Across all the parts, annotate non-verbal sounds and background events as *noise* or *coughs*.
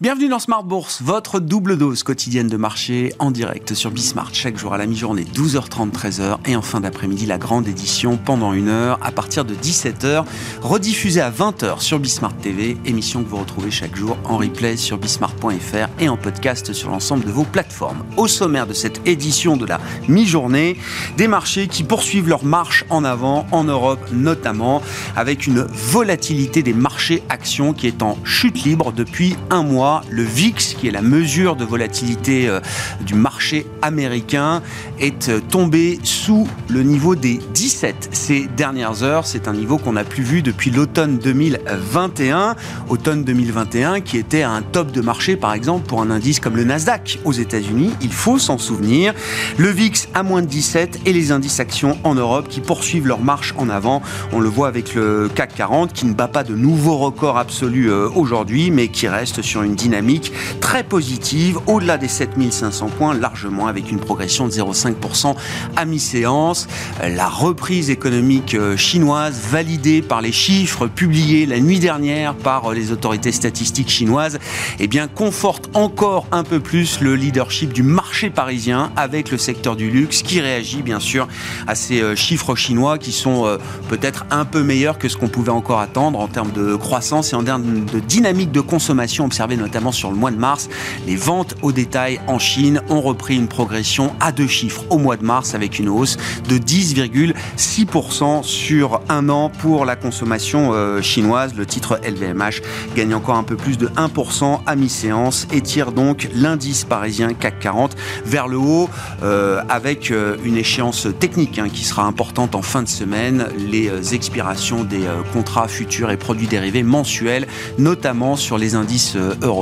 Bienvenue dans Smart Bourse, votre double dose quotidienne de marché en direct sur Bismart chaque jour à la mi-journée 12h30 13h et en fin d'après-midi la grande édition pendant une heure à partir de 17h rediffusée à 20h sur Bismart TV, émission que vous retrouvez chaque jour en replay sur bismart.fr et en podcast sur l'ensemble de vos plateformes. Au sommaire de cette édition de la mi-journée, des marchés qui poursuivent leur marche en avant en Europe notamment avec une volatilité des marchés actions qui est en chute libre depuis un mois le VIX, qui est la mesure de volatilité euh, du marché américain, est euh, tombé sous le niveau des 17 ces dernières heures. C'est un niveau qu'on n'a plus vu depuis l'automne 2021. Automne 2021 qui était un top de marché, par exemple, pour un indice comme le Nasdaq aux États-Unis. Il faut s'en souvenir. Le VIX à moins de 17 et les indices actions en Europe qui poursuivent leur marche en avant. On le voit avec le CAC 40 qui ne bat pas de nouveaux records absolus euh, aujourd'hui, mais qui reste sur une dynamique très positive, au-delà des 7500 points, largement avec une progression de 0,5% à mi-séance. La reprise économique euh, chinoise, validée par les chiffres publiés la nuit dernière par euh, les autorités statistiques chinoises, eh bien, conforte encore un peu plus le leadership du marché parisien avec le secteur du luxe qui réagit bien sûr à ces euh, chiffres chinois qui sont peut-être un peu meilleurs que ce qu'on pouvait encore attendre en termes de croissance et en termes de dynamique de consommation observée notamment sur le mois de mars. Les ventes au détail en Chine ont repris une progression à deux chiffres au mois de mars avec une hausse de 10,6% sur un an pour la consommation euh, chinoise. Le titre LVMH gagne encore un peu plus de 1% à mi-séance et tire donc l'indice parisien CAC 40 vers le haut euh, avec euh, une échéance technique hein, qui sera importante en fin de semaine, les expirations des contrats futurs et produits dérivés mensuels, notamment sur les indices européens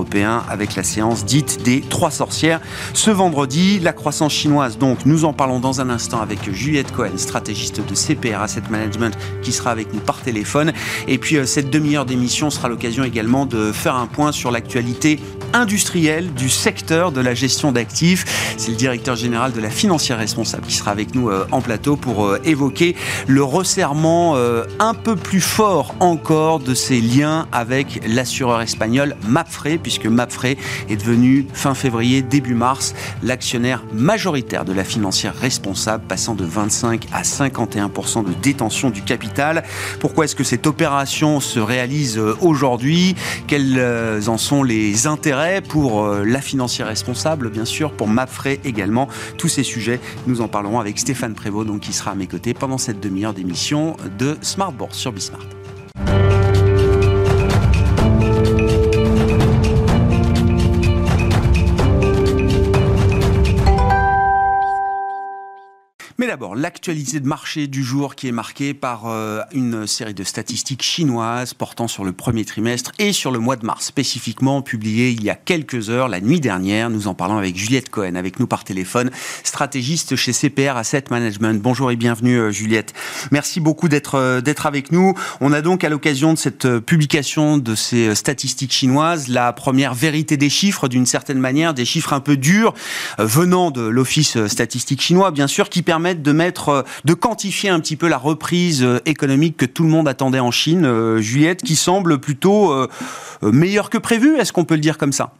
avec la séance dite des trois sorcières. Ce vendredi, la croissance chinoise, donc nous en parlons dans un instant avec Juliette Cohen, stratégiste de CPR Asset Management, qui sera avec nous par téléphone. Et puis euh, cette demi-heure d'émission sera l'occasion également de faire un point sur l'actualité industrielle du secteur de la gestion d'actifs. C'est le directeur général de la financière responsable qui sera avec nous euh, en plateau pour euh, évoquer le resserrement un peu plus fort encore de ses liens avec l'assureur espagnol Mapfre puisque Mapfre est devenu fin février, début mars, l'actionnaire majoritaire de la financière responsable, passant de 25 à 51% de détention du capital. Pourquoi est-ce que cette opération se réalise euh, aujourd'hui? Quels euh, en sont les intérêts pour euh, la financière responsable, bien sûr, pour Mapfre également? Tous ces sujets, nous en parlerons avec Stéphane Prévost, donc, qui sera à mes côtés pendant cette demi-heure d'émission de Smart sur Bismart. D'abord, l'actualité de marché du jour qui est marquée par euh, une série de statistiques chinoises portant sur le premier trimestre et sur le mois de mars, spécifiquement publiées il y a quelques heures, la nuit dernière. Nous en parlons avec Juliette Cohen, avec nous par téléphone, stratégiste chez CPR Asset Management. Bonjour et bienvenue euh, Juliette. Merci beaucoup d'être euh, d'être avec nous. On a donc à l'occasion de cette publication de ces statistiques chinoises la première vérité des chiffres d'une certaine manière, des chiffres un peu durs venant de l'office statistique chinois bien sûr qui permettent euh, de quantifier un petit peu la reprise euh, économique que tout le monde attendait en Chine, euh, Juliette, qui semble plutôt meilleure que prévu. Est-ce qu'on peut le dire comme ça?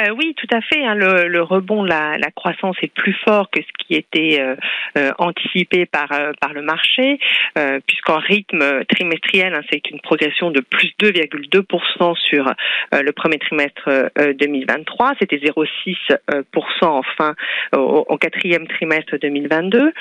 Euh, oui, tout à fait. Hein. le, le, rebond, la, la, croissance est plus fort que ce qui était euh, euh anticipé par par le marché, euh, puisqu'en rythme trimestriel, hein, c'est une progression de plus 2,2% sur le premier trimestre 2023. C'était 0,6% enfin au, au, quatrième trimestre 2022,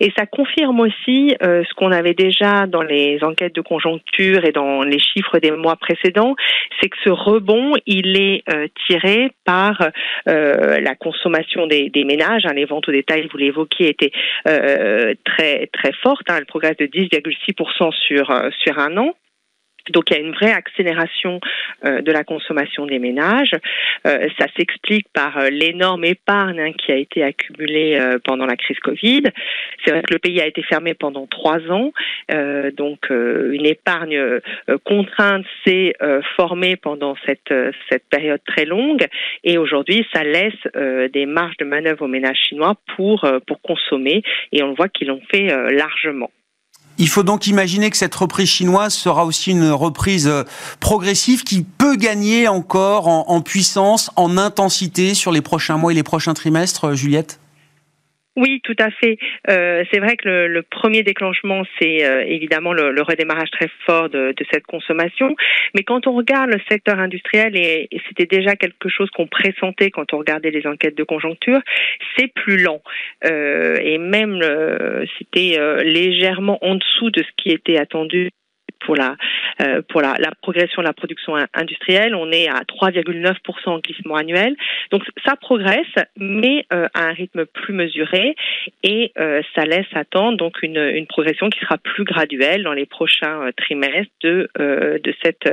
et ça confirme aussi ce qu'on avait déjà dans les enquêtes de conjoncture et dans les chiffres des mois précédents, c'est que ce rebond, il est tiré par euh, la consommation des, ménages. Hein, les ventes au détail, vous l'évoquiez, étaient euh, très très fortes. Hein, elles progressent de 10,6% sur euh, sur un an. Donc il y a une vraie accélération euh, de la consommation des ménages. Euh, ça s'explique par euh, l'énorme épargne hein, qui a été accumulée pendant la crise Covid. C'est vrai que le pays a été fermé pendant trois ans, donc une épargne contrainte s'est formée pendant cette cette période très longue, et aujourd'hui ça laisse des marges de manœuvre aux ménages chinois pour pour consommer, et on voit qu'ils l'ont fait largement. Il faut donc imaginer que cette reprise chinoise sera aussi une reprise euh, progressive qui peut gagner encore en, puissance, en intensité sur les prochains mois et les prochains trimestres, euh, Juliette? Oui, tout à fait. Euh, c'est vrai que le, premier déclenchement, c'est évidemment le, redémarrage très fort de, cette consommation. Mais quand on regarde le secteur industriel, et, c'était déjà quelque chose qu'on pressentait quand on regardait les enquêtes de conjoncture, c'est plus lent. et même, c'était légèrement en dessous de ce qui était attendu pour la euh, pour la, la, progression de la production industrielle. On est à 3,9% en glissement annuel. Donc ça progresse, mais euh, à un rythme plus mesuré et euh, ça laisse attendre donc une, une, progression qui sera plus graduelle dans les prochains euh, trimestres de de cette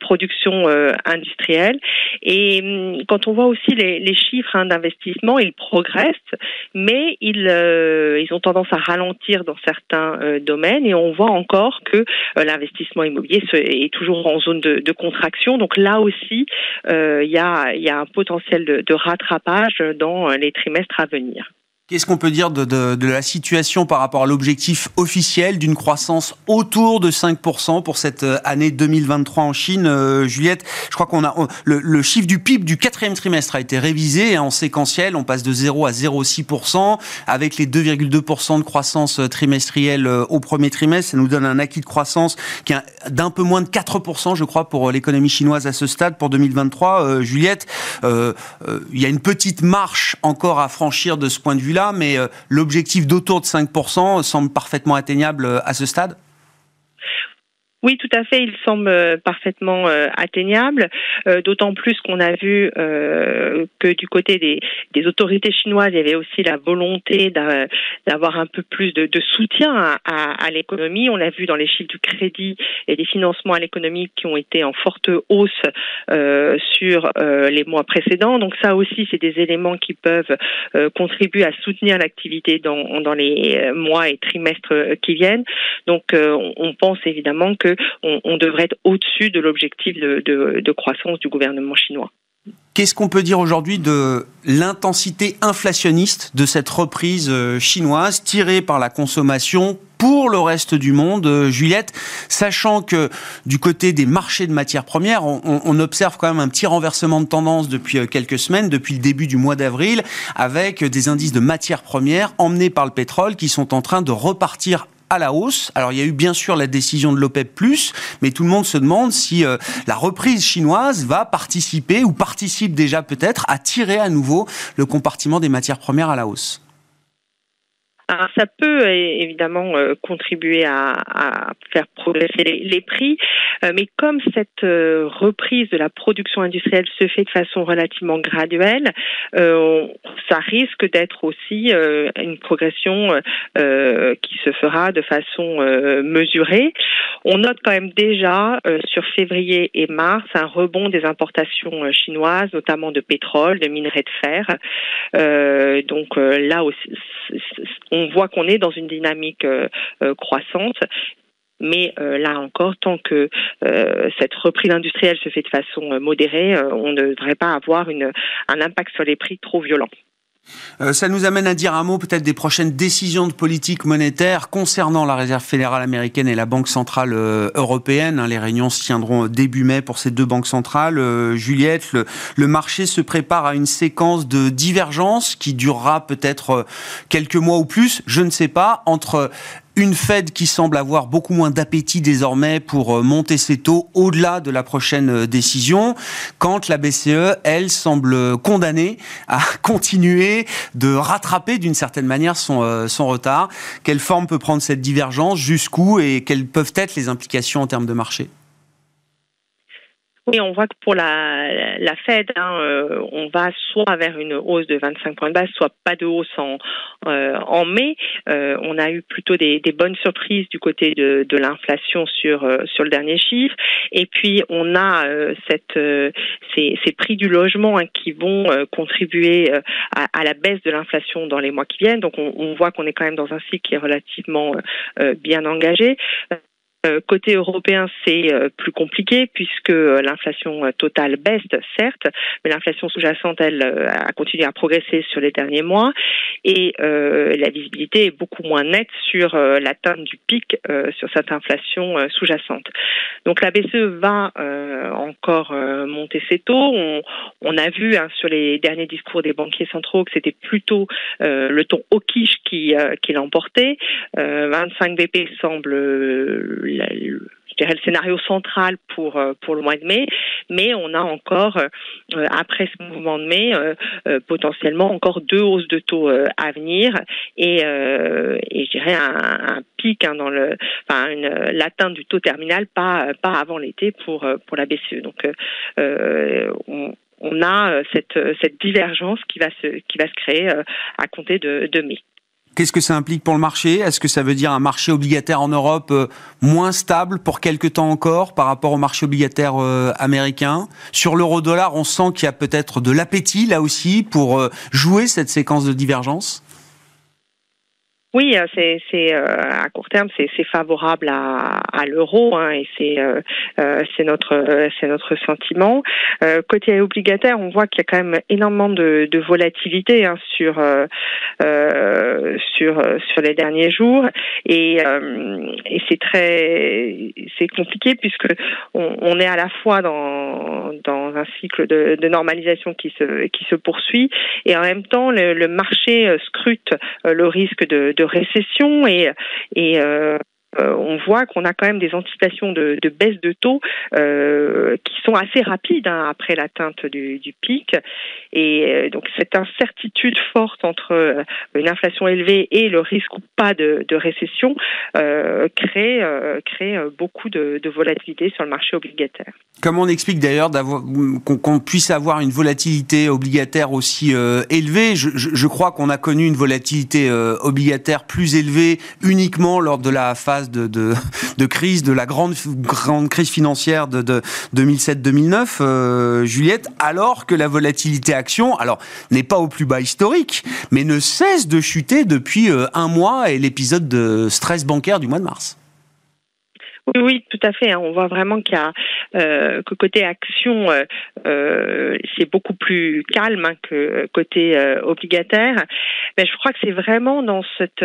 production industrielle. Et hum, quand on voit aussi les, les chiffres hein, d'investissement, ils progressent, mais ils ils ont tendance à ralentir dans certains domaines et on voit encore que l'investissement immobilier est toujours en zone de, contraction. Donc là aussi, euh, il y, a, un potentiel de rattrapage dans les trimestres à venir. Qu'est-ce qu'on peut dire de, la situation par rapport à l'objectif officiel d'une croissance autour de 5% pour cette euh, année 2023 en Chine euh, Juliette, je crois qu'on a le, chiffre du PIB du quatrième trimestre a été révisé en séquentiel. On passe de 0 à 0,6% avec les 2,2% de croissance euh, trimestrielle au premier trimestre. Ça nous donne un acquis de croissance qui d'un peu moins de 4%, je crois, pour l'économie chinoise à ce stade pour 2023. Juliette, il y a une petite marche encore à franchir de ce point de mais euh, l'objectif d'autour de 5% semble parfaitement atteignable euh, à ce stade? Oui, tout à fait. Il semble euh, parfaitement euh, atteignable, euh, d'autant plus qu'on a vu que du côté des, des, autorités chinoises, il y avait aussi la volonté d'avoir un peu plus de, de soutien à, à, l'économie. On l'a vu dans les chiffres du crédit et des financements à l'économie qui ont été en forte hausse sur les mois précédents. Donc ça aussi, c'est des éléments qui peuvent contribuer à soutenir l'activité dans, dans les mois et trimestres qui viennent. Donc on pense évidemment que on, devrait être au-dessus de l'objectif de, croissance du gouvernement chinois. Qu'est-ce qu'on peut dire aujourd'hui de l'intensité inflationniste de cette reprise euh, chinoise tirée par la consommation pour le reste du monde, euh, Juliette, sachant que du côté des marchés de matières premières, on, observe quand même un petit renversement de tendance depuis euh, quelques semaines, depuis le début du mois d'avril, avec des indices de matières premières emmenés par le pétrole qui sont en train de repartir à la hausse. Alors il y a eu bien sûr la décision de l'OPEP+, mais tout le monde se demande si euh, la reprise chinoise va participer ou participe déjà peut-être à tirer à nouveau le compartiment des matières premières à la hausse. Alors, ça peut évidemment euh, contribuer à, faire progresser les, prix, euh, mais comme cette euh, reprise de la production industrielle se fait de façon relativement graduelle, ça risque d'être aussi une progression qui se fera de façon mesurée. On note quand même déjà sur février et mars un rebond des importations chinoises, notamment de pétrole, de minerais de fer. donc là aussi, on voit qu'on est dans une dynamique euh, euh, croissante. Mais euh, là encore, tant que cette reprise industrielle se fait de façon modérée, on ne devrait pas avoir un impact sur les prix trop violent. Euh, ça nous amène à dire un mot peut-être des prochaines décisions de politique monétaire concernant la Réserve fédérale américaine et la Banque centrale euh, européenne. Hein, les réunions se tiendront début mai pour ces deux banques centrales. Euh, Juliette, le, marché se prépare à une séquence de divergence qui durera peut-être quelques mois ou plus, je ne sais pas, entre une Fed qui semble avoir beaucoup moins d'appétit désormais pour euh, monter ses taux au-delà de la prochaine euh, décision, quand la BCE, elle, semble condamnée à *laughs* continuer de rattraper d'une certaine manière son, euh, son retard. Quelle forme peut prendre cette divergence? Jusqu'où? Et quelles peuvent être les implications en termes de marché? Oui, on voit que pour la, la Fed, hein, euh, on va soit vers une hausse de 25 points de base, soit pas de hausse en, euh, en mai. Euh, on a eu plutôt des, bonnes surprises du côté de, de l'inflation sur, sur le dernier chiffre. Et puis, on a ces, ces, prix du logement hein, qui vont contribuer à, à, la baisse de l'inflation dans les mois qui viennent. Donc, on, on voit qu'on est quand même dans un cycle qui est relativement bien engagé. Euh, côté européen, c'est euh, plus compliqué puisque euh, l'inflation totale baisse, certes, mais l'inflation sous-jacente, elle, a continué à progresser sur les derniers mois et la visibilité est beaucoup moins nette sur l'atteinte du pic sur cette inflation sous-jacente. Donc la BCE va encore monter ses taux. On, on a vu hein, sur les derniers discours des banquiers centraux que c'était plutôt le ton quiche qui, qui l'emportait. 25 BP semble je dirais le scénario central pour euh, pour le mois de mai, mais on a encore euh, après ce mouvement de mai euh, potentiellement encore deux hausses de taux à venir et, et je dirais un, un pic hein, dans le enfin l'atteinte du taux terminal pas pas avant l'été pour pour la BCE. Donc on, on a cette, cette divergence qui va se qui va se créer à compter de, de mai. Qu'est-ce que ça implique pour le marché? Est-ce que ça veut dire un marché obligataire en Europe euh, moins stable pour quelques temps encore par rapport au marché obligataire euh, américain? Sur l'euro-dollar, on sent qu'il y a peut-être de l'appétit là aussi pour euh, jouer cette séquence de divergence? Oui, euh, c'est c'est euh, à court terme c'est c'est favorable à, à l'euro hein, et c'est euh, c'est notre c'est notre sentiment. côté obligataire, on voit qu'il y a quand même énormément de, de volatilité hein, sur sur sur les derniers jours et et c'est très c'est compliqué puisque on, on, est à la fois dans dans un cycle de, de normalisation qui se qui se poursuit et en même temps le, le marché scrute le risque de récession et, et euh, euh, on voit qu'on a quand même des anticipations de, baisse de taux euh, qui sont assez rapides hein, après l'atteinte du, pic. Et euh, donc cette incertitude forte entre une inflation élevée et le risque ou pas de, récession crée, crée beaucoup de, volatilité sur le marché obligataire. Comment on explique d'ailleurs qu'on puisse avoir une volatilité obligataire aussi élevée je, je, crois qu'on a connu une volatilité obligataire plus élevée uniquement lors de la phase de, de, crise, de la grande, grande crise financière de, de 2007-2009, euh, Juliette, alors que la volatilité action, alors n'est pas au plus bas historique, mais ne cesse de chuter depuis euh, un mois et l'épisode de stress bancaire du mois de mars. Oui, oui, tout à fait. Hein. On voit vraiment qu'il y a euh, que côté action, euh, euh, c'est beaucoup plus calme hein, que côté obligataire. Mais je crois que c'est vraiment dans cette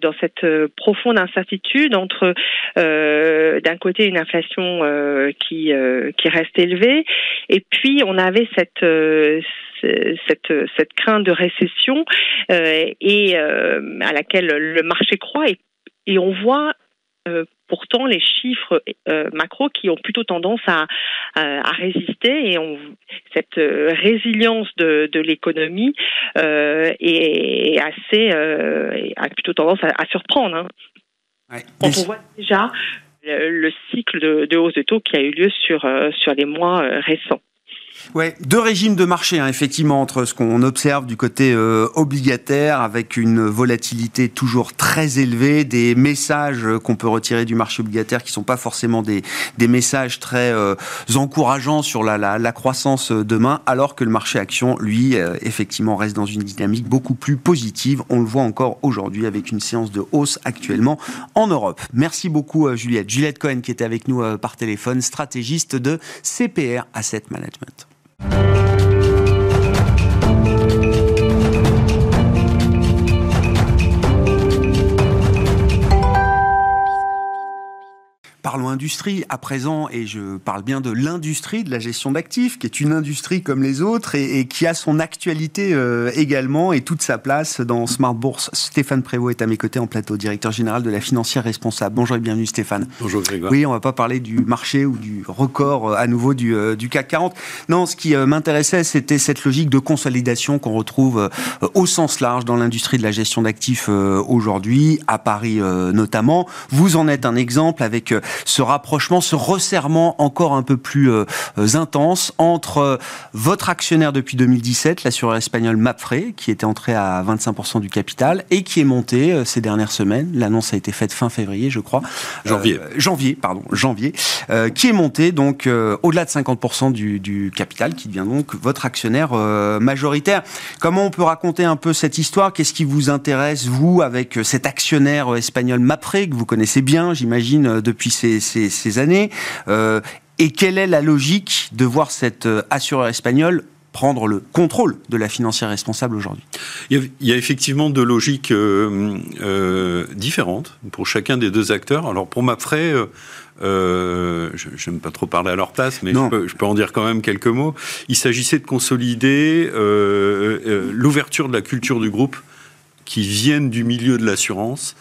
dans cette profonde incertitude entre d'un côté une inflation qui qui reste élevée et puis on avait cette cette, cette crainte de récession et à laquelle le marché croit et, et on voit pourtant les chiffres euh, macro qui ont plutôt tendance à, à, résister et on, cette euh, résilience de, de l'économie euh, est assez euh, a plutôt tendance à, à surprendre. Hein. Ouais. on voit déjà le, cycle de, de, hausse de taux qui a eu lieu sur sur les mois récents. Ouais, deux régimes de marché, hein, effectivement, entre ce qu'on observe du côté euh, obligataire, avec une volatilité toujours très élevée, des messages qu'on peut retirer du marché obligataire qui sont pas forcément des, des messages très euh, encourageants sur la, la, la, croissance demain, alors que le marché action, lui, euh, effectivement, reste dans une dynamique beaucoup plus positive. On le voit encore aujourd'hui avec une séance de hausse actuellement en Europe. Merci beaucoup, Juliette. Juliette Cohen qui était avec nous par téléphone, stratégiste de CPR Asset Management. Thank you. Parlons industrie à présent, et je parle bien de l'industrie de la gestion d'actifs, qui est une industrie comme les autres et, qui a son actualité euh, également et toute sa place dans Smart Bourse. Stéphane Prévost est à mes côtés en plateau, directeur général de la financière responsable. Bonjour et bienvenue Stéphane. Bonjour Grégoire. Oui, on va pas parler du marché ou du record euh, à nouveau du, euh, du CAC 40. Non, ce qui m'intéressait, c'était cette logique de consolidation qu'on retrouve au sens large dans l'industrie de la gestion d'actifs aujourd'hui, à Paris notamment. Vous en êtes un exemple avec ce rapprochement, ce resserrement encore un peu plus intense entre votre actionnaire depuis 2017, l'assureur espagnol Mapfre, qui était entré à 25% du capital et qui est monté ces dernières semaines. L'annonce a été faite fin février, je crois. Janvier. janvier, pardon, janvier, qui est monté donc au-delà de 50% du, du, capital, qui devient donc votre actionnaire majoritaire. Comment on peut raconter un peu cette histoire? Qu'est-ce qui vous intéresse, vous, avec cet actionnaire espagnol Mapfre, que vous connaissez bien, j'imagine, depuis ces, ces, années euh, Et quelle est la logique de voir cet euh, assureur espagnol prendre le contrôle de la financière responsable aujourd'hui? Il, y a effectivement deux logiques euh, différentes pour chacun des deux acteurs. Alors pour Mapfre, euh, je n'aime pas trop parler à leur place, mais je peux, je peux, en dire quand même quelques mots. Il s'agissait de consolider l'ouverture de la culture du groupe qui viennent du milieu de l'assurance.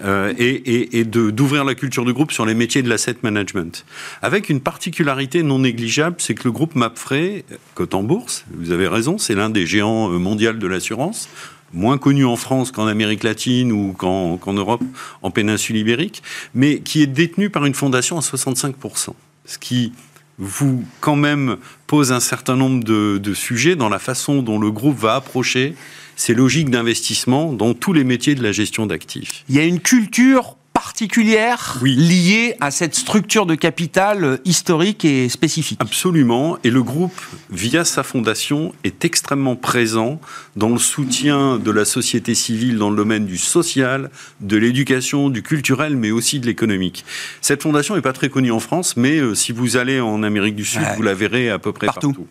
Euh, et, et, d'ouvrir la culture du groupe sur les métiers de l'asset management. Avec une particularité non négligeable, c'est que le groupe Mapfre, cote en bourse, vous avez raison, c'est l'un des géants mondiaux de l'assurance, moins connu en France qu'en Amérique latine ou qu'en Europe, en péninsule ibérique, mais qui est détenu par une fondation à 65%. Ce qui vous, quand même, pose un certain nombre de sujets dans la façon dont le groupe va approcher ces logiques d'investissement dans tous les métiers de la gestion d'actifs. Il y a une culture particulière liée à cette structure de capital euh, historique et spécifique. Absolument. Et le groupe, via sa fondation, est extrêmement présent dans le soutien de la société civile dans le domaine du social, de l'éducation, du culturel, mais aussi de l'économique. Cette fondation n'est pas très connue en France, mais euh, si vous allez en Amérique du Sud, vous la verrez à peu près partout. partout.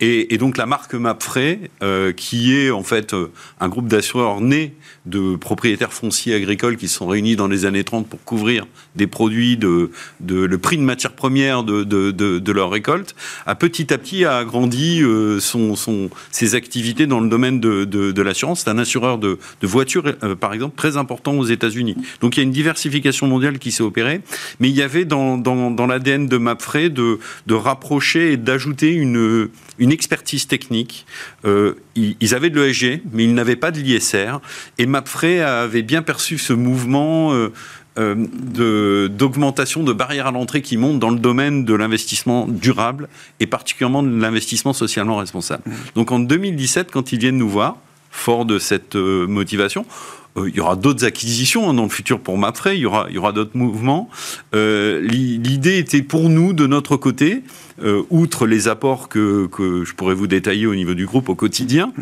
Et, donc la marque Mapfre, euh, qui est en fait un groupe d'assureurs né de propriétaires fonciers agricoles qui se sont réunis dans les années 30 pour couvrir des produits de, le prix de matières premières de, de, leur récolte, a petit à petit agrandi euh, son, ses activités dans le domaine de, l'assurance. C'est un assureur de, voitures, euh, par exemple, très important aux États-Unis. Donc il y a une diversification mondiale qui s'est opérée, mais il y avait dans, dans, dans l'ADN de Mapfre de, de rapprocher et d'ajouter une, une expertise technique. Euh, ils, avaient de l'ESG, mais ils n'avaient pas de l'ISR. Et Mapfre avait bien perçu ce mouvement euh, euh, d'augmentation de, barrières à l'entrée qui montent dans le domaine de l'investissement durable et particulièrement de l'investissement socialement responsable. Mmh. Donc en 2017, quand ils viennent nous voir, fort de cette motivation, il y aura d'autres acquisitions hein, dans le futur pour Mapfre, il y aura, il y aura d'autres mouvements. L'idée était pour nous, de notre côté, outre les apports que, que, je pourrais vous détailler au niveau du groupe au quotidien,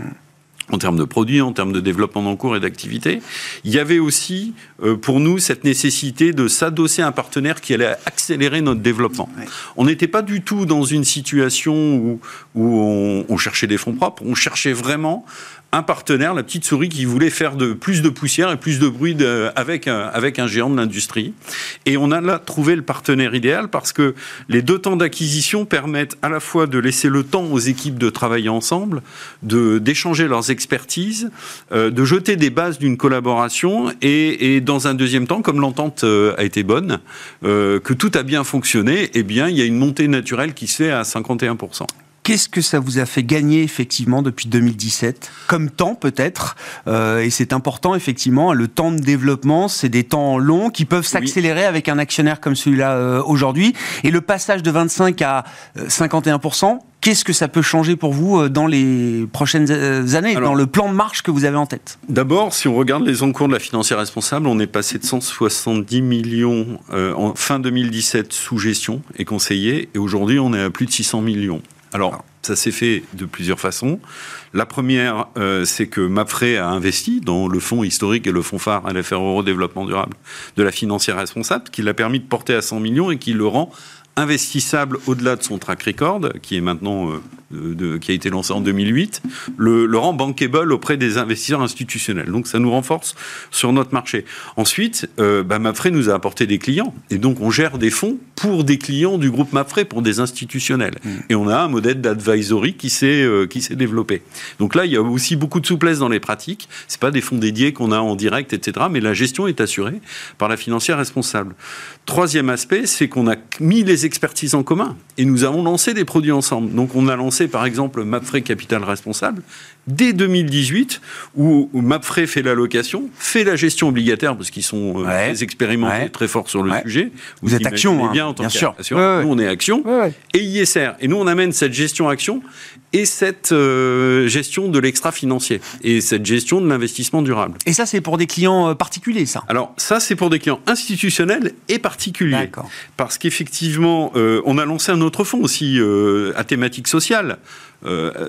en termes de produits, en termes de développement en cours et d'activité. Il y avait aussi euh, pour nous cette nécessité de s'adosser à un partenaire qui allait accélérer notre développement. On n'était pas du tout dans une situation où, où on, on, cherchait des fonds propres, on cherchait vraiment un partenaire, la petite souris, qui voulait faire de, plus de poussière et plus de bruit avec, un, avec un géant de l'industrie. Et on a là trouvé le partenaire idéal parce que les deux temps d'acquisition permettent à la fois de laisser le temps aux équipes de travailler ensemble, de d'échanger leurs expertises, euh, de jeter des bases d'une collaboration et, dans un deuxième temps, comme l'entente euh, a été bonne, euh, que tout a bien fonctionné, eh bien, il y a une montée naturelle qui se fait à 51%. Qu'est-ce que ça vous a fait gagner effectivement depuis 2017 Comme temps peut-être, euh, et c'est important effectivement, le temps de développement, c'est des temps longs qui peuvent s'accélérer avec un actionnaire comme celui-là euh, aujourd'hui. Et le passage de 25 à 51%, euh, Qu'est-ce que ça peut changer pour vous dans les prochaines années, dans le plan de marche que vous avez en tête? D'abord, si on regarde les encours de la financière responsable, on est passé de 170 millions en fin 2017 sous gestion et conseillé, et aujourd'hui on est à plus de 600 millions. Alors, ça s'est fait de plusieurs façons. La première, euh, c'est que Mapfre a investi dans le fonds historique et le fonds phare à l'affaire Euro Développement Durable de la financière responsable, qui l'a permis de porter à 100 millions et qui le rend investissable au-delà de son track record, qui est maintenant euh, de, qui a été lancé en 2008, le, le, rend bankable auprès des investisseurs institutionnels. Donc ça nous renforce sur notre marché. Ensuite, euh, bah, Mapfre nous a apporté des clients et donc on gère des fonds pour des clients du groupe Mapfre, pour des institutionnels. Mm. Et on a un modèle d'advisory qui s'est euh, qui s'est développé. Donc là, il y a aussi beaucoup de souplesse dans les pratiques. C'est pas des fonds dédiés qu'on a en direct, etc. Mais la gestion est assurée par la financière responsable. Troisième aspect, c'est qu'on a mis les expertises en commun et nous avons lancé des produits ensemble. Donc on a lancé par exemple Mapfre Capital Responsable, dès 2018, où Mapfre fait l'allocation, fait la gestion obligataire, parce qu'ils sont euh, très expérimentés, très forts sur le sujet. Vous, êtes action, hein, bien, en tant bien sûr. Nous, on est action. Et ISR. Et nous, on amène cette gestion action et cette euh, gestion de l'extra-financier et cette gestion de l'investissement durable. Et ça, c'est pour des clients euh, particuliers, ça? Alors, ça, c'est pour des clients institutionnels et particuliers. Parce qu'effectivement, euh, on a lancé un autre fonds aussi à thématique sociale.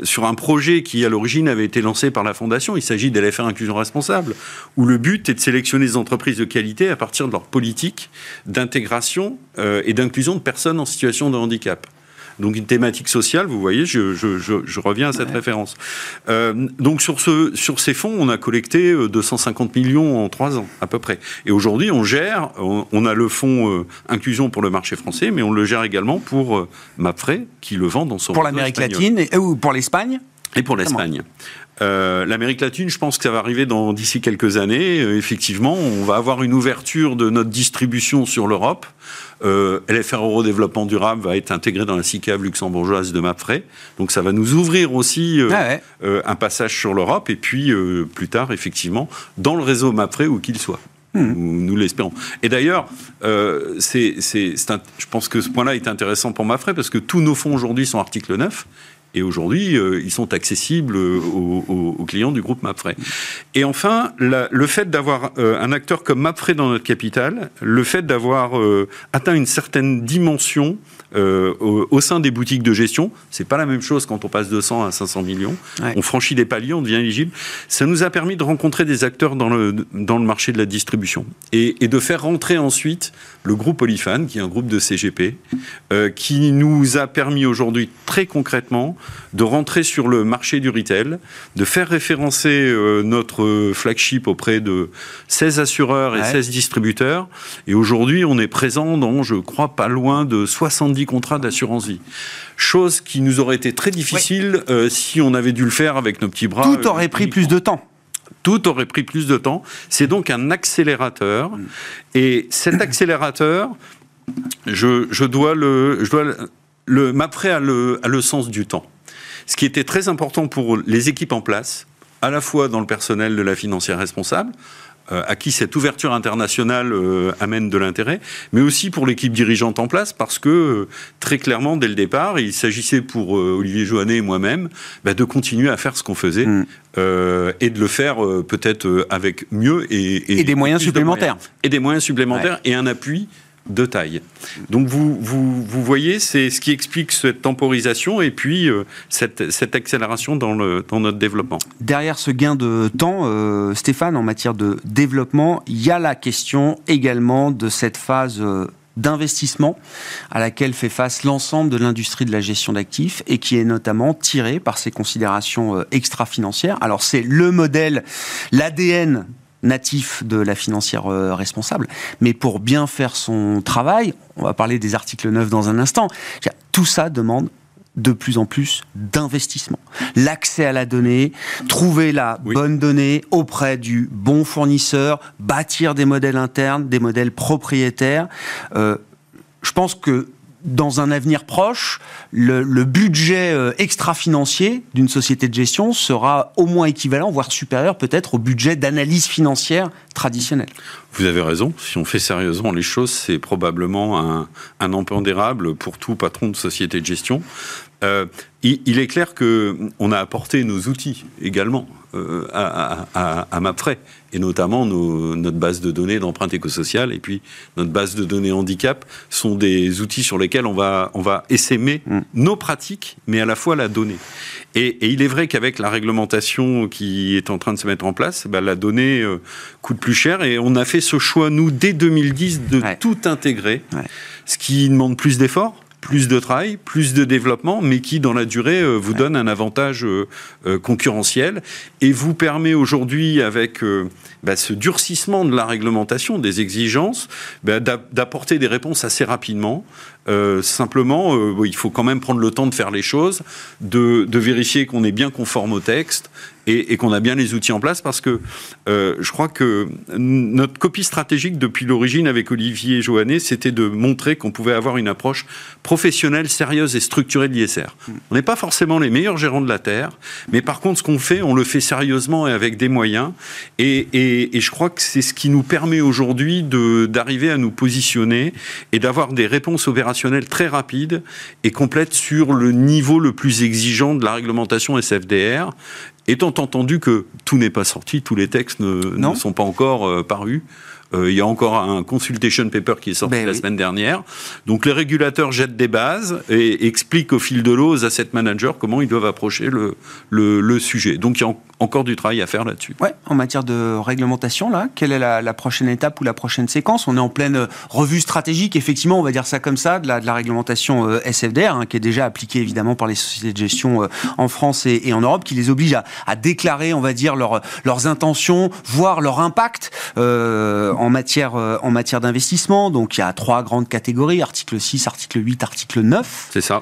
Sur un projet qui, à l'origine, avait été lancé par la Fondation. Il s'agit d'LFR Inclusion Responsable, où le but est de sélectionner des entreprises de qualité à partir de leur politique d'intégration et d'inclusion de personnes en situation de handicap. Donc une thématique sociale, vous voyez, je, je, je, reviens à cette référence. Euh, donc sur, ce, sur ces fonds, on a collecté 250 euh, millions en trois ans, à peu près. Et aujourd'hui, on gère, on, a le fonds euh, inclusion pour le marché français, mais on le gère également pour euh, Mapfre, qui le vend dans son Pour l'Amérique latine, et, ou pour l'Espagne et pour l'Espagne. Euh, L'Amérique latine, je pense que ça va arriver dans d'ici quelques années. Euh, effectivement, on va avoir une ouverture de notre distribution sur l'Europe. Euh, LFR Euro Développement Durable va être intégré dans la CICAV luxembourgeoise de Mapfre. Donc ça va nous ouvrir aussi euh, ah un passage sur l'Europe et puis plus tard, effectivement, dans le réseau Mapfre où qu'il soit. Hmm. Nous, l'espérons. Et d'ailleurs, c'est, je pense que ce point-là est intéressant pour Mapfre parce que tous nos fonds aujourd'hui sont article 9 et aujourd'hui, euh, ils sont accessibles aux, clients du groupe Mapfre. Et enfin, le fait d'avoir euh, un acteur comme Mapfre dans notre capital, le fait d'avoir euh, atteint une certaine dimension au, sein des boutiques de gestion, c'est pas la même chose quand on passe de 100 à 500 millions. On franchit des paliers, on devient éligible. Ça nous a permis de rencontrer des acteurs dans le, dans le marché de la distribution et, et de faire rentrer ensuite le groupe Olifan, qui est un groupe de CGP, qui nous a permis aujourd'hui très concrètement de rentrer sur le marché du retail, de faire référencer euh, notre flagship auprès de 16 assureurs et 16 distributeurs. Et aujourd'hui, on est présent dans, je crois, pas loin de 70 contrats d'assurance vie. Chose qui nous aurait été très difficile euh, si on avait dû le faire avec nos petits bras. Tout aurait pris plus de temps tout aurait pris plus de temps. C'est donc un accélérateur. Et cet *coughs* accélérateur, je, dois le, je dois le, m'apprêter à le, à le sens du temps. Ce qui était très important pour les équipes en place, à la fois dans le personnel de la financière responsable, à qui cette ouverture internationale euh, amène de l'intérêt, mais aussi pour l'équipe dirigeante en place, parce que euh, très clairement, dès le départ, il s'agissait pour Olivier Joannet et moi-même bah, de continuer à faire ce qu'on faisait mm. et de le faire peut-être avec mieux et, et, des moyens supplémentaires. Et des moyens supplémentaires et un appui de taille. Donc vous, vous, voyez, c'est ce qui explique cette temporisation et puis euh, cette, cette, accélération dans, le, dans, notre développement. Derrière ce gain de temps, euh, Stéphane, en matière de développement, il y a la question également de cette phase euh, d'investissement à laquelle fait face l'ensemble de l'industrie de la gestion d'actifs et qui est notamment tirée par ces considérations extra-financières. Alors c'est le modèle, l'ADN natif de la financière euh, responsable. Mais pour bien faire son travail, on va parler des articles 9 dans un instant, tout ça demande de plus en plus d'investissement. L'accès à la donnée, trouver la bonne donnée auprès du bon fournisseur, bâtir des modèles internes, des modèles propriétaires. Euh, je pense que dans un avenir proche, le, budget euh, extra-financier d'une société de gestion sera au moins équivalent, voire supérieur peut-être au budget d'analyse financière traditionnel. Vous avez raison. Si on fait sérieusement les choses, c'est probablement un, un impondérable pour tout patron de société de gestion. Euh, il, est clair que on a apporté nos outils également euh, à, à, et notamment notre base de données d'empreinte écosociale et puis notre base de données handicap sont des outils sur lesquels on va, on va essaimer mm. nos pratiques, mais à la fois la donnée. Et, il est vrai qu'avec la réglementation qui est en train de se mettre en place, bah, la donnée euh, coûte plus cher et on a fait ce choix, nous, dès 2010, de tout intégrer, ce qui demande plus d'efforts plus de travail, plus de développement, mais qui, dans la durée, euh, vous donne un avantage euh, euh, concurrentiel et vous permet aujourd'hui, avec bah, ce durcissement de la réglementation, des exigences, bah, d'apporter des réponses assez rapidement. simplement, il faut quand même prendre le temps de faire les choses, de, de vérifier qu'on est bien conforme au texte et, qu'on a bien les outils en place parce que euh, je crois que notre copie stratégique depuis l'origine avec Olivier Joannet, c'était de montrer qu'on pouvait avoir une approche professionnelle, sérieuse et structurée de l'ISR. On n'est pas forcément les meilleurs gérants de la Terre, mais par contre, ce qu'on fait, on le fait sérieusement et avec des moyens. Et, et je crois que c'est ce qui nous permet aujourd'hui d'arriver à nous positionner et d'avoir des réponses opérationnelles très rapides et complètes sur le niveau le plus exigeant de la réglementation SFDR Étant entendu que tout n'est pas sorti, tous les textes ne, sont pas encore euh, parus. Euh, il y a encore un consultation paper qui est sorti ben la semaine dernière. Donc les régulateurs jettent des bases et expliquent au fil de l'eau aux asset managers comment ils doivent approcher le, le, sujet. Donc il y a encore du travail à faire là-dessus. Ouais, en matière de réglementation, là, quelle est la, prochaine étape ou la prochaine séquence? On est en pleine revue stratégique, effectivement, on va dire ça comme ça, de la, de la réglementation euh, SFDR, hein, qui est déjà appliquée évidemment par les sociétés de gestion euh, en France et, en Europe, qui les oblige à, déclarer, on va dire, leurs intentions, voire leur impact euh, en matière, en matière d'investissement. Donc il y a trois grandes catégories, article 6, article 8, article 9. C'est ça.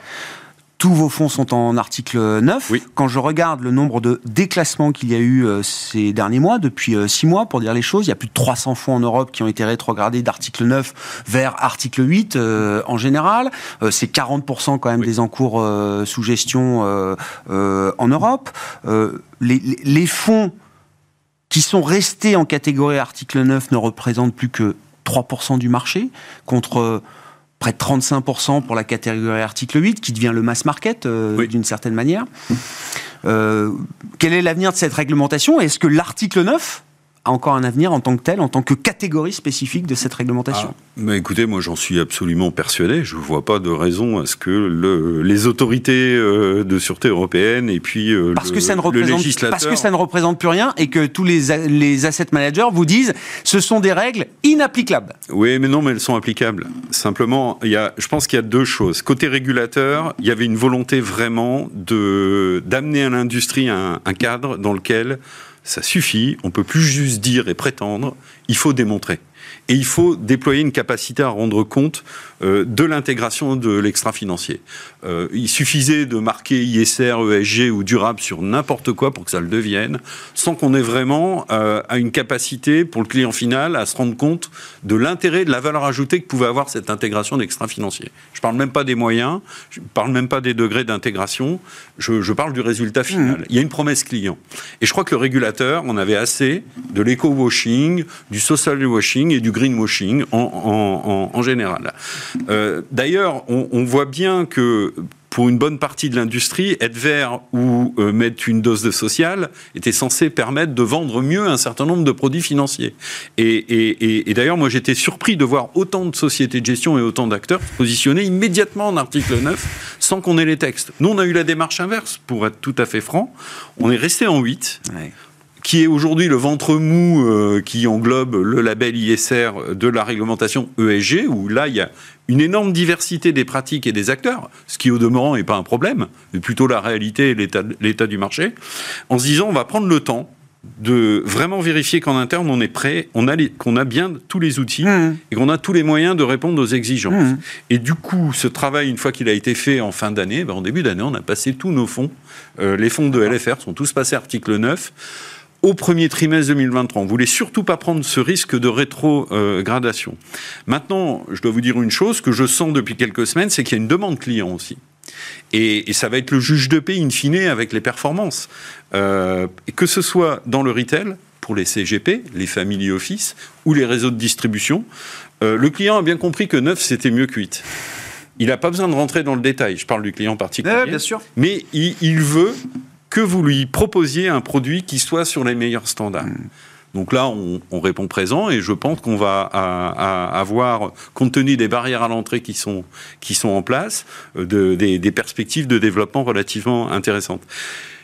Tous vos fonds sont en article 9. Oui. Quand je regarde le nombre de déclassements qu'il y a eu euh, ces derniers mois, depuis 6 euh, mois pour dire les choses, il y a plus de 300 fonds en Europe qui ont été rétrogradés d'article 9 vers article 8 euh, en général. c'est 40% quand même des encours sous gestion en Europe. Les, les, fonds qui sont restés en catégorie article 9 ne représentent plus que 3% du marché contre près de 35% pour la catégorie article 8, qui devient le mass market euh, d'une certaine manière. Euh, quel est l'avenir de cette réglementation? Est-ce que l'article 9 encore un avenir en tant que tel, en tant que catégorie spécifique de cette réglementation ah, mais Écoutez, moi j'en suis absolument persuadé. Je ne vois pas de raison à ce que le, les autorités euh, de sûreté européenne et puis euh, parce que ça ne représente, Parce que ça ne représente plus rien et que tous les, les asset managers vous disent ce sont des règles inapplicables. Oui, mais non, mais elles sont applicables. Simplement, il y a, je pense qu'il y a deux choses. Côté régulateur, il y avait une volonté vraiment d'amener à l'industrie un, un cadre dans lequel ça suffit, on peut plus juste dire et prétendre, il faut démontrer. Et il faut déployer une capacité à rendre compte de l'intégration de l'extra-financier. Euh, il suffisait de marquer ISR, ESG ou durable sur n'importe quoi pour que ça le devienne, sans qu'on ait vraiment euh, une capacité pour le client final à se rendre compte de l'intérêt, de la valeur ajoutée que pouvait avoir cette intégration d'extra-financier. Je ne parle même pas des moyens, je ne parle même pas des degrés d'intégration, je, parle du résultat final. Mmh. Il y a une promesse client. Et je crois que le régulateur, on avait assez de l'éco-washing, du social washing et du greenwashing en, en, général. Euh, d'ailleurs, on, voit bien que pour une bonne partie de l'industrie, être vert ou euh, mettre une dose de social était censé permettre de vendre mieux un certain nombre de produits financiers. Et, d'ailleurs, moi j'étais surpris de voir autant de sociétés de gestion et autant d'acteurs positionner immédiatement en article 9 sans qu'on ait les textes. Nous, on a eu la démarche inverse, pour être tout à fait franc. On est resté en 8 qui est aujourd'hui le ventre mou euh, qui englobe le label ISR de la réglementation ESG, où là, il y a une énorme diversité des pratiques et des acteurs, ce qui au demeurant n'est pas un problème, mais plutôt la réalité et l'état du marché, en se disant on va prendre le temps de vraiment vérifier qu'en interne on est prêt, on a qu'on a bien tous les outils mmh. et qu'on a tous les moyens de répondre aux exigences. Mmh. Et du coup, ce travail, une fois qu'il a été fait en fin d'année, ben, en début d'année, on a passé tous nos fonds. Euh, les fonds de LFR sont tous passés article 9 au premier trimestre 2023. On voulait surtout pas prendre ce risque de rétrogradation. Maintenant, je dois vous dire une chose que je sens depuis quelques semaines, c'est qu'il y a une demande client aussi. Et, ça va être le juge de paix in fine avec les performances. Euh, que ce soit dans le retail, pour les CGP, les family office, ou les réseaux de distribution, euh, le client a bien compris que 9, c'était mieux que 8. Il n'a pas besoin de rentrer dans le détail. Je parle du client particulier. bien sûr. Mais il, il veut que vous lui proposiez un produit qui soit sur les meilleurs standards. Hmm. Donc là, on, répond présent et je pense qu'on va avoir, compte tenu des barrières à l'entrée qui sont, qui sont en place, euh, des, perspectives de développement relativement intéressantes.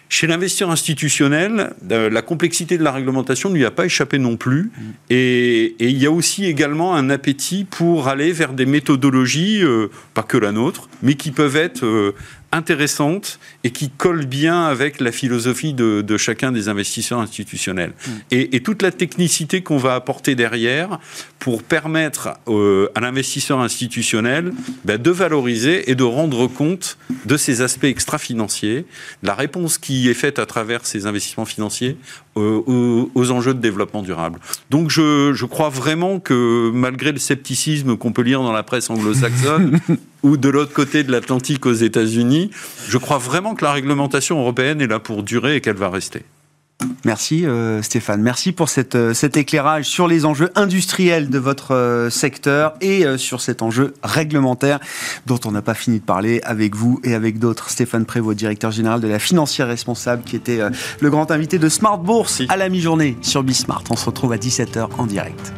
Chez l'investisseur institutionnel, euh, la complexité de la réglementation ne lui a pas échappé non plus. Hmm. Et, il y a aussi également un appétit pour aller vers des méthodologies, euh, pas que la nôtre, mais qui peuvent être intéressante et qui colle bien avec la philosophie de, chacun des investisseurs institutionnels. Mm. Et, toute la technicité qu'on va apporter derrière pour permettre à l'investisseur institutionnel ben, de valoriser et de rendre compte de ces aspects extra-financiers, la réponse qui est faite à travers ces investissements financiers aux, enjeux de développement durable. Donc je, je crois vraiment que malgré le scepticisme qu'on peut lire dans la presse anglo-saxonne, *laughs* ou de l'autre côté de l'Atlantique aux États-Unis, je crois vraiment que la réglementation européenne est là pour durer et qu'elle va rester. Merci euh, Stéphane, merci pour cette, euh, cet éclairage sur les enjeux industriels de votre euh, secteur et sur cet enjeu réglementaire dont on n'a pas fini de parler avec vous et avec d'autres. Stéphane Prévost, directeur général de la financière responsable, qui était le grand invité de Smart Bourse à la mi-journée sur Bismart. On se retrouve à 17h en direct.